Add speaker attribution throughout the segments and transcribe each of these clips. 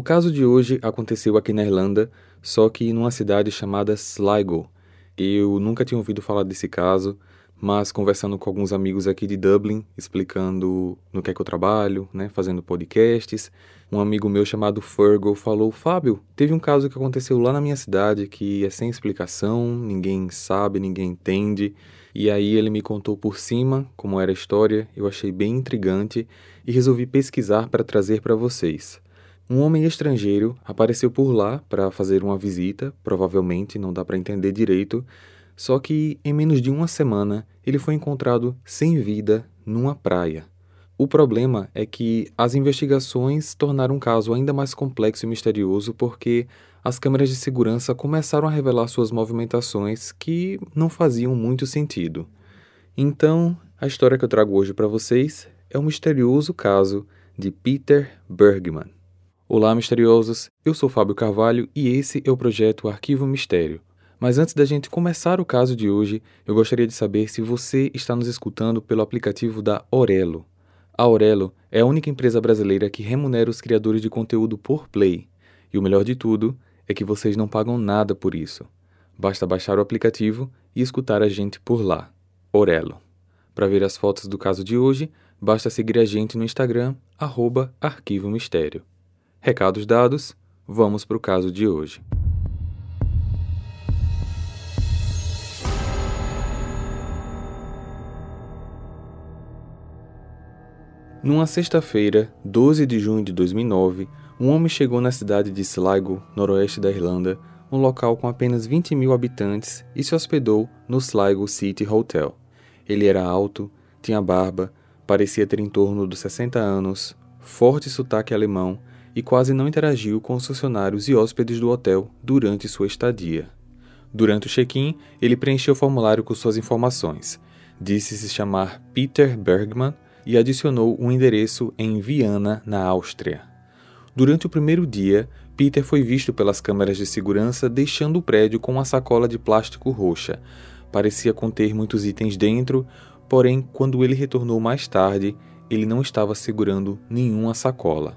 Speaker 1: O caso de hoje aconteceu aqui na Irlanda, só que numa cidade chamada Sligo. Eu nunca tinha ouvido falar desse caso, mas conversando com alguns amigos aqui de Dublin, explicando no que é que eu trabalho, né, fazendo podcasts, um amigo meu chamado Fergal falou: Fábio, teve um caso que aconteceu lá na minha cidade que é sem explicação, ninguém sabe, ninguém entende. E aí ele me contou por cima como era a história, eu achei bem intrigante e resolvi pesquisar para trazer para vocês. Um homem estrangeiro apareceu por lá para fazer uma visita, provavelmente não dá para entender direito, só que em menos de uma semana ele foi encontrado sem vida numa praia. O problema é que as investigações tornaram o caso ainda mais complexo e misterioso porque as câmeras de segurança começaram a revelar suas movimentações que não faziam muito sentido. Então, a história que eu trago hoje para vocês é o misterioso caso de Peter Bergman. Olá, misteriosos! Eu sou Fábio Carvalho e esse é o projeto Arquivo Mistério. Mas antes da gente começar o caso de hoje, eu gostaria de saber se você está nos escutando pelo aplicativo da Orelo. A Aurelo é a única empresa brasileira que remunera os criadores de conteúdo por play. E o melhor de tudo é que vocês não pagam nada por isso. Basta baixar o aplicativo e escutar a gente por lá. Orelo. Para ver as fotos do caso de hoje, basta seguir a gente no Instagram, Arquivo Mistério. Recados dados, vamos para o caso de hoje. Numa sexta-feira, 12 de junho de 2009, um homem chegou na cidade de Sligo, noroeste da Irlanda, um local com apenas 20 mil habitantes, e se hospedou no Sligo City Hotel. Ele era alto, tinha barba, parecia ter em torno dos 60 anos, forte sotaque alemão e quase não interagiu com os funcionários e hóspedes do hotel durante sua estadia. Durante o check-in, ele preencheu o formulário com suas informações. Disse se chamar Peter Bergman e adicionou um endereço em Viana, na Áustria. Durante o primeiro dia, Peter foi visto pelas câmeras de segurança deixando o prédio com uma sacola de plástico roxa. Parecia conter muitos itens dentro, porém, quando ele retornou mais tarde, ele não estava segurando nenhuma sacola.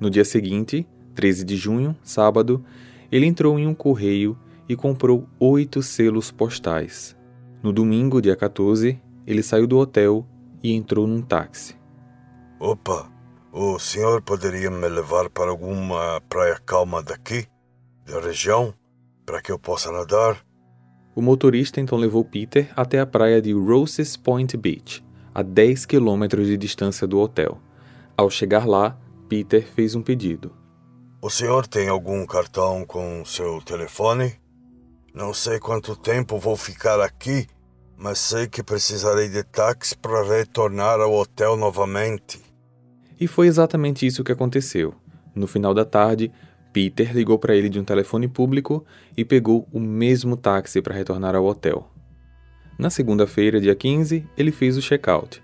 Speaker 1: No dia seguinte, 13 de junho, sábado, ele entrou em um correio e comprou oito selos postais. No domingo, dia 14, ele saiu do hotel e entrou num táxi.
Speaker 2: Opa, o senhor poderia me levar para alguma praia calma daqui, da região, para que eu possa nadar?
Speaker 1: O motorista então levou Peter até a praia de Roses Point Beach, a 10 quilômetros de distância do hotel. Ao chegar lá, Peter fez um pedido.
Speaker 2: O senhor tem algum cartão com seu telefone? Não sei quanto tempo vou ficar aqui mas sei que precisarei de táxi para retornar ao hotel novamente.
Speaker 1: E foi exatamente isso que aconteceu. No final da tarde, Peter ligou para ele de um telefone público e pegou o mesmo táxi para retornar ao hotel. Na segunda-feira, dia 15, ele fez o check-out.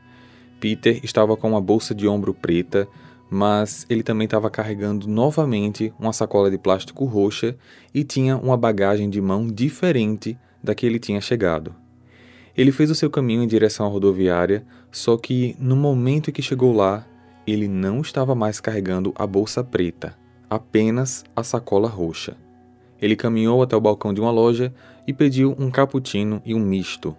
Speaker 1: Peter estava com uma bolsa de ombro preta, mas ele também estava carregando novamente uma sacola de plástico roxa e tinha uma bagagem de mão diferente da que ele tinha chegado. Ele fez o seu caminho em direção à rodoviária, só que no momento em que chegou lá, ele não estava mais carregando a bolsa preta, apenas a sacola roxa. Ele caminhou até o balcão de uma loja e pediu um cappuccino e um misto.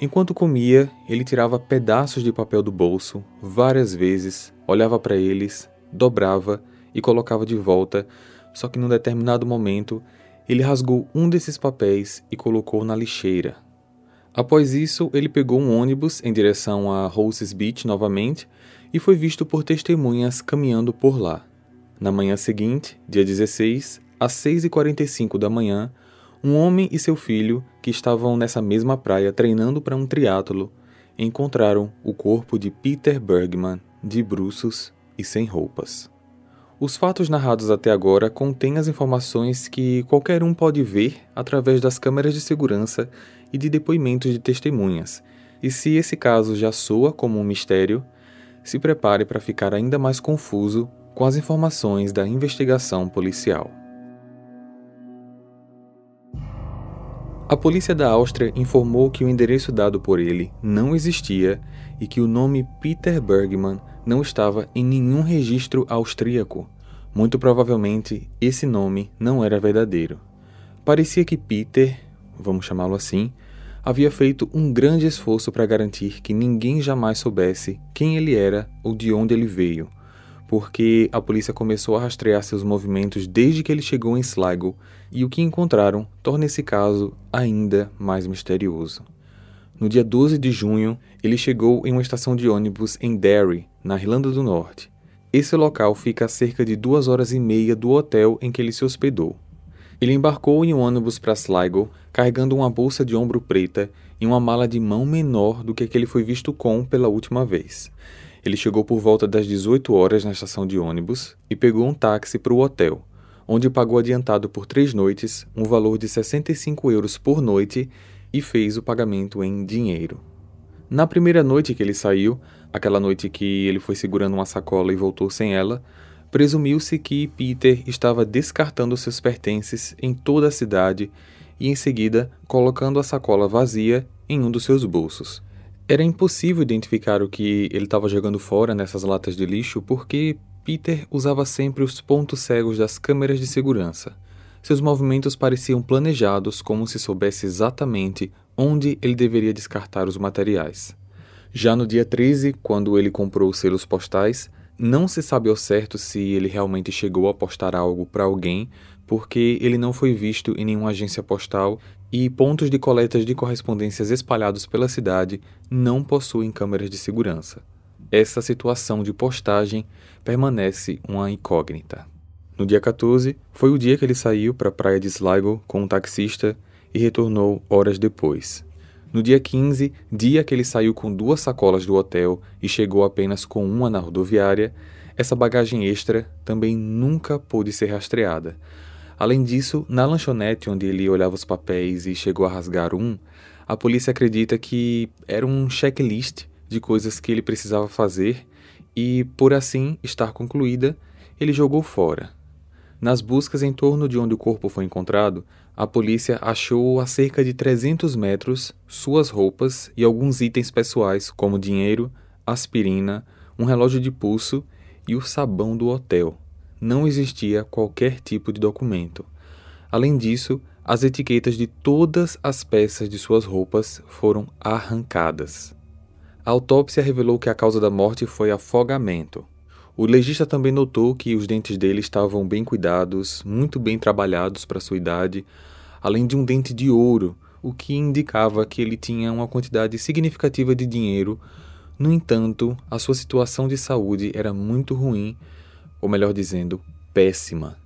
Speaker 1: Enquanto comia, ele tirava pedaços de papel do bolso várias vezes, olhava para eles, dobrava e colocava de volta, só que num determinado momento ele rasgou um desses papéis e colocou na lixeira, Após isso, ele pegou um ônibus em direção a Roses Beach novamente e foi visto por testemunhas caminhando por lá. Na manhã seguinte, dia 16, às 6h45 da manhã, um homem e seu filho, que estavam nessa mesma praia treinando para um triatlo, encontraram o corpo de Peter Bergman de bruços e sem roupas. Os fatos narrados até agora contêm as informações que qualquer um pode ver através das câmeras de segurança e de depoimentos de testemunhas. E se esse caso já soa como um mistério, se prepare para ficar ainda mais confuso com as informações da investigação policial. A polícia da Áustria informou que o endereço dado por ele não existia e que o nome Peter Bergman não estava em nenhum registro austríaco. Muito provavelmente esse nome não era verdadeiro. Parecia que Peter, vamos chamá-lo assim, havia feito um grande esforço para garantir que ninguém jamais soubesse quem ele era ou de onde ele veio, porque a polícia começou a rastrear seus movimentos desde que ele chegou em Sligo e o que encontraram torna esse caso ainda mais misterioso. No dia 12 de junho, ele chegou em uma estação de ônibus em Derry, na Irlanda do Norte. Esse local fica a cerca de duas horas e meia do hotel em que ele se hospedou. Ele embarcou em um ônibus para Sligo, carregando uma bolsa de ombro preta e uma mala de mão menor do que a que ele foi visto com pela última vez. Ele chegou por volta das 18 horas na estação de ônibus e pegou um táxi para o hotel, onde pagou adiantado por três noites um valor de 65 euros por noite e fez o pagamento em dinheiro. Na primeira noite que ele saiu, aquela noite que ele foi segurando uma sacola e voltou sem ela, Presumiu-se que Peter estava descartando seus pertences em toda a cidade e, em seguida, colocando a sacola vazia em um dos seus bolsos. Era impossível identificar o que ele estava jogando fora nessas latas de lixo porque Peter usava sempre os pontos cegos das câmeras de segurança. Seus movimentos pareciam planejados, como se soubesse exatamente onde ele deveria descartar os materiais. Já no dia 13, quando ele comprou os selos postais, não se sabe ao certo se ele realmente chegou a postar algo para alguém, porque ele não foi visto em nenhuma agência postal e pontos de coletas de correspondências espalhados pela cidade não possuem câmeras de segurança. Essa situação de postagem permanece uma incógnita. No dia 14, foi o dia que ele saiu para a praia de Sligo com um taxista e retornou horas depois. No dia 15, dia que ele saiu com duas sacolas do hotel e chegou apenas com uma na rodoviária, essa bagagem extra também nunca pôde ser rastreada. Além disso, na lanchonete onde ele olhava os papéis e chegou a rasgar um, a polícia acredita que era um checklist de coisas que ele precisava fazer e, por assim estar concluída, ele jogou fora. Nas buscas em torno de onde o corpo foi encontrado, a polícia achou a cerca de 300 metros suas roupas e alguns itens pessoais, como dinheiro, aspirina, um relógio de pulso e o sabão do hotel. Não existia qualquer tipo de documento. Além disso, as etiquetas de todas as peças de suas roupas foram arrancadas. A autópsia revelou que a causa da morte foi afogamento. O legista também notou que os dentes dele estavam bem cuidados, muito bem trabalhados para sua idade, além de um dente de ouro, o que indicava que ele tinha uma quantidade significativa de dinheiro. No entanto, a sua situação de saúde era muito ruim, ou melhor dizendo, péssima.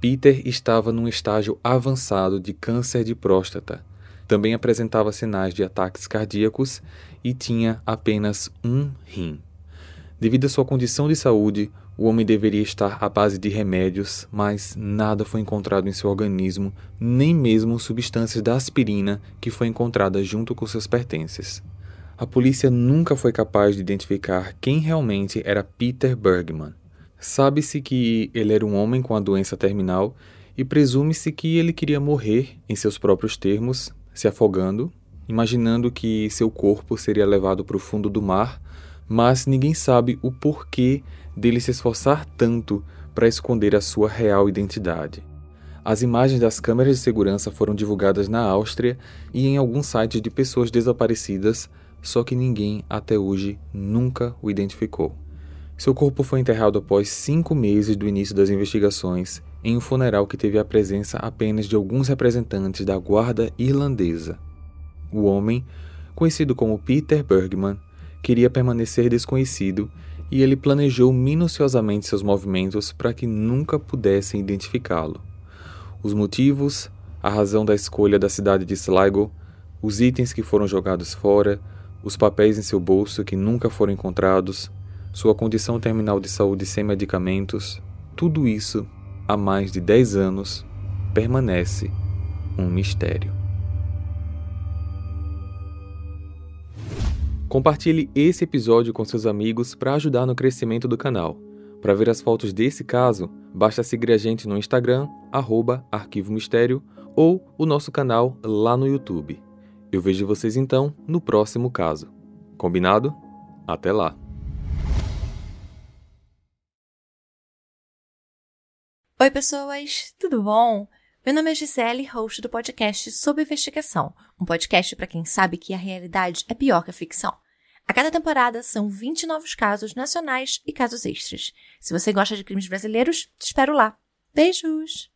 Speaker 1: Peter estava num estágio avançado de câncer de próstata. Também apresentava sinais de ataques cardíacos e tinha apenas um rim. Devido à sua condição de saúde, o homem deveria estar à base de remédios, mas nada foi encontrado em seu organismo, nem mesmo substâncias da aspirina que foi encontrada junto com seus pertences. A polícia nunca foi capaz de identificar quem realmente era Peter Bergman. Sabe-se que ele era um homem com a doença terminal e presume-se que ele queria morrer, em seus próprios termos, se afogando, imaginando que seu corpo seria levado para o fundo do mar mas ninguém sabe o porquê dele se esforçar tanto para esconder a sua real identidade. As imagens das câmeras de segurança foram divulgadas na Áustria e em alguns sites de pessoas desaparecidas, só que ninguém até hoje nunca o identificou. Seu corpo foi enterrado após cinco meses do início das investigações, em um funeral que teve a presença apenas de alguns representantes da guarda irlandesa. O homem, conhecido como Peter Bergman, queria permanecer desconhecido e ele planejou minuciosamente seus movimentos para que nunca pudessem identificá-lo. Os motivos, a razão da escolha da cidade de Sligo, os itens que foram jogados fora, os papéis em seu bolso que nunca foram encontrados, sua condição terminal de saúde sem medicamentos, tudo isso, há mais de 10 anos, permanece um mistério. Compartilhe esse episódio com seus amigos para ajudar no crescimento do canal. Para ver as fotos desse caso, basta seguir a gente no Instagram, arroba Arquivo Mistério, ou o nosso canal lá no YouTube. Eu vejo vocês então no próximo caso. Combinado? Até lá!
Speaker 3: Oi, pessoas, tudo bom? Meu nome é Gisele, host do podcast Sob Investigação, um podcast para quem sabe que a realidade é pior que a ficção. A cada temporada são 20 novos casos nacionais e casos extras. Se você gosta de crimes brasileiros, te espero lá. Beijos!